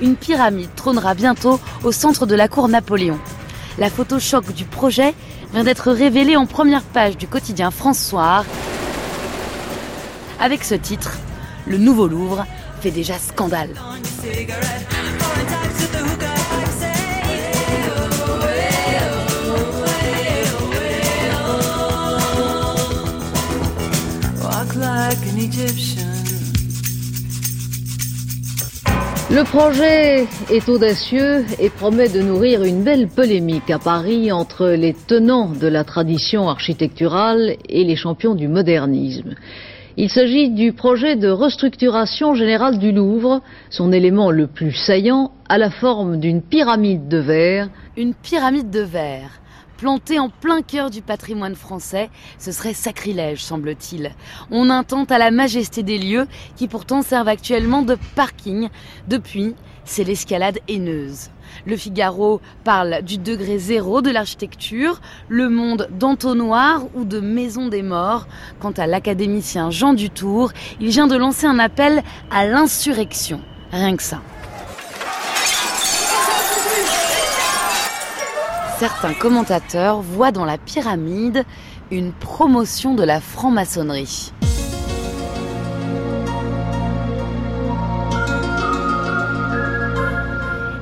une pyramide trônera bientôt au centre de la cour Napoléon. La photo choc du projet vient d'être révélée en première page du quotidien François. Avec ce titre, le nouveau Louvre fait déjà scandale. Le projet est audacieux et promet de nourrir une belle polémique à Paris entre les tenants de la tradition architecturale et les champions du modernisme. Il s'agit du projet de restructuration générale du Louvre, son élément le plus saillant à la forme d'une pyramide de verre. Une pyramide de verre Plantée en plein cœur du patrimoine français, ce serait sacrilège, semble-t-il. On intente à la majesté des lieux qui pourtant servent actuellement de parking. Depuis, c'est l'escalade haineuse. Le Figaro parle du degré zéro de l'architecture, le monde d'entonnoir ou de maison des morts. Quant à l'académicien Jean Dutour, il vient de lancer un appel à l'insurrection. Rien que ça. Certains commentateurs voient dans la pyramide une promotion de la franc-maçonnerie.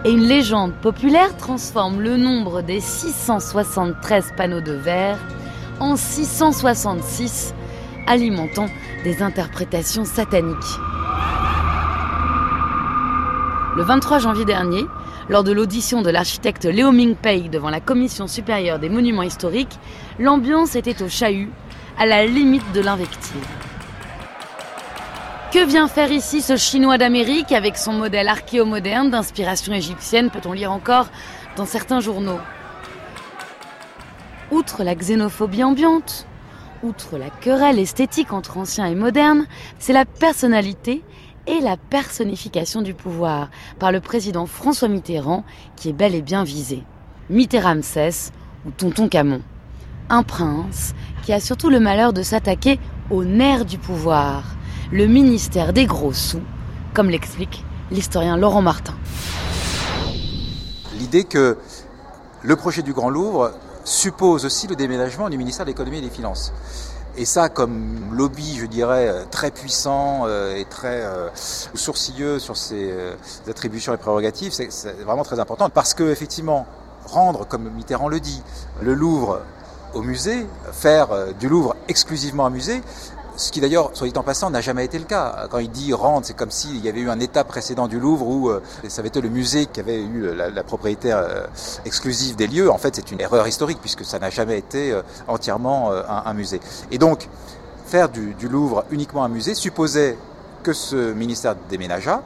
Et une légende populaire transforme le nombre des 673 panneaux de verre en 666, alimentant des interprétations sataniques. Le 23 janvier dernier, lors de l'audition de l'architecte Léo Mingpei devant la Commission supérieure des monuments historiques, l'ambiance était au chahut, à la limite de l'invective. Que vient faire ici ce Chinois d'Amérique avec son modèle archéomoderne d'inspiration égyptienne, peut-on lire encore dans certains journaux? Outre la xénophobie ambiante, outre la querelle esthétique entre anciens et modernes, c'est la personnalité et la personnification du pouvoir par le président François Mitterrand qui est bel et bien visé. Mitterramsès ou Tonton Camon. Un prince qui a surtout le malheur de s'attaquer au nerf du pouvoir, le ministère des gros sous, comme l'explique l'historien Laurent Martin. L'idée que le projet du Grand Louvre suppose aussi le déménagement du ministère de l'économie et des finances. Et ça, comme lobby, je dirais, euh, très puissant euh, et très euh, sourcilleux sur ses attributions et prérogatives, c'est vraiment très important. Parce que, effectivement, rendre, comme Mitterrand le dit, le Louvre au musée, faire du Louvre exclusivement un musée, ce qui d'ailleurs, soit dit en passant, n'a jamais été le cas. Quand il dit rendre, c'est comme s'il y avait eu un état précédent du Louvre où euh, ça avait été le musée qui avait eu la, la propriété euh, exclusive des lieux. En fait, c'est une erreur historique puisque ça n'a jamais été euh, entièrement un, un, musée. Et donc, faire du, du Louvre uniquement un musée supposait que ce ministère déménageât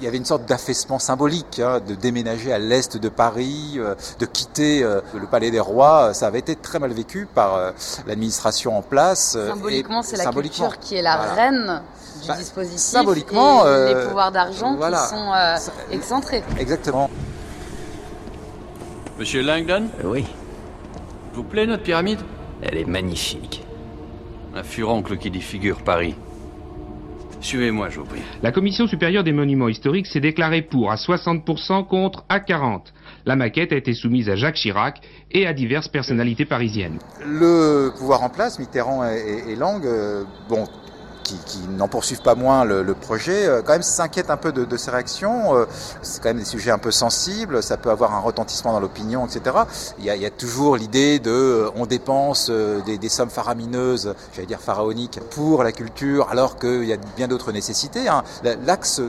il y avait une sorte d'affaissement symbolique, hein, de déménager à l'est de Paris, euh, de quitter euh, le Palais des Rois. Ça avait été très mal vécu par euh, l'administration en place. Symboliquement, c'est la culture qui est la voilà. reine du bah, dispositif symboliquement, et les pouvoirs d'argent voilà. qui sont excentrés. Exactement. Monsieur Langdon Oui. Vous plaît notre pyramide? Elle est magnifique. Un furoncle qui défigure Paris. Suivez-moi, je vous prie. La Commission supérieure des monuments historiques s'est déclarée pour à 60% contre à 40%. La maquette a été soumise à Jacques Chirac et à diverses personnalités parisiennes. Le pouvoir en place, Mitterrand et, et Lang, euh, bon, qui, n'en poursuivent pas moins le, projet, euh, quand même s'inquiètent un peu de, de ces réactions. Euh, c'est quand même des sujets un peu sensibles, ça peut avoir un retentissement dans l'opinion, etc. Il y a, toujours l'idée de euh, on dépense des, sommes faramineuses, j'allais dire pharaoniques, pour la culture, alors qu'il y a bien d'autres nécessités. Hein. L'axe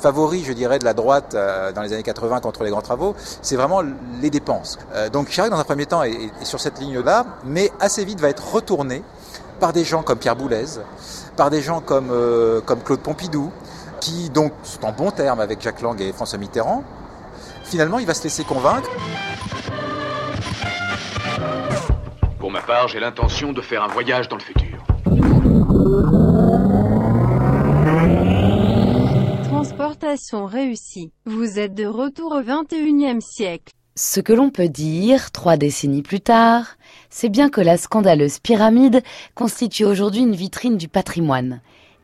favori, je dirais, de la droite dans les années 80 contre les grands travaux, c'est vraiment les dépenses. Donc Chirac, dans un premier temps, est, est sur cette ligne-là, mais assez vite va être retourné par des gens comme Pierre Boulez, par des gens comme, euh, comme Claude Pompidou, qui donc sont en bon terme avec Jacques Lang et François Mitterrand. Finalement, il va se laisser convaincre. Pour ma part, j'ai l'intention de faire un voyage dans le futur. Transportation réussie. Vous êtes de retour au 21e siècle. Ce que l'on peut dire, trois décennies plus tard, c'est bien que la scandaleuse pyramide constitue aujourd'hui une vitrine du patrimoine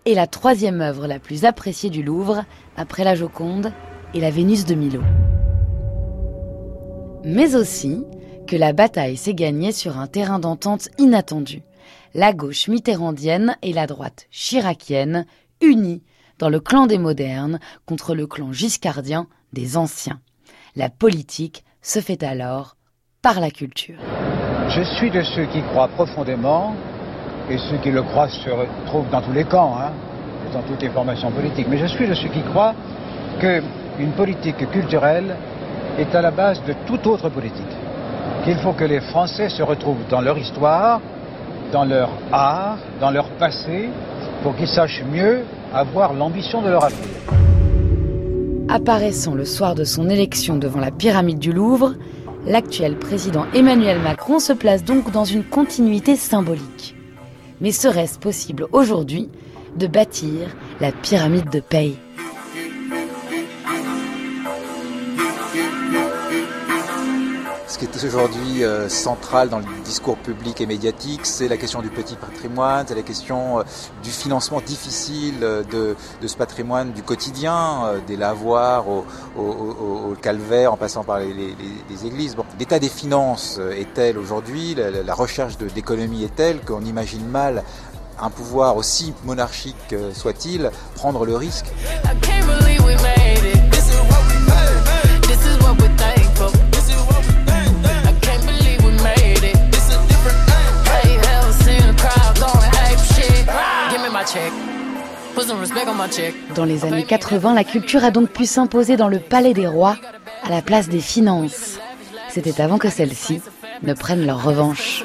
et la troisième œuvre la plus appréciée du Louvre, après la Joconde et la Vénus de Milo. Mais aussi que la bataille s'est gagnée sur un terrain d'entente inattendu. La gauche mitterrandienne et la droite chiracienne unies dans le clan des modernes contre le clan giscardien des anciens. La politique se fait alors par la culture. Je suis de ceux qui croient profondément, et ceux qui le croient se retrouvent dans tous les camps, hein, dans toutes les formations politiques, mais je suis de ceux qui croient qu'une politique culturelle est à la base de toute autre politique. Qu'il faut que les Français se retrouvent dans leur histoire, dans leur art, dans leur passé, pour qu'ils sachent mieux avoir l'ambition de leur avenir. Apparaissant le soir de son élection devant la pyramide du Louvre, l'actuel président Emmanuel Macron se place donc dans une continuité symbolique. Mais serait-ce possible aujourd'hui de bâtir la pyramide de paye Ce qui est aujourd'hui euh, central dans le discours public et médiatique, c'est la question du petit patrimoine, c'est la question euh, du financement difficile euh, de, ce patrimoine du quotidien, des lavoirs au, calvaire en passant par les églises. Bon, L'état des finances est tel aujourd'hui, la, la, recherche d'économie est telle qu'on imagine mal un pouvoir aussi monarchique soit-il prendre le risque. Dans les années 80, la culture a donc pu s'imposer dans le palais des rois à la place des finances. C'était avant que celles-ci ne prennent leur revanche.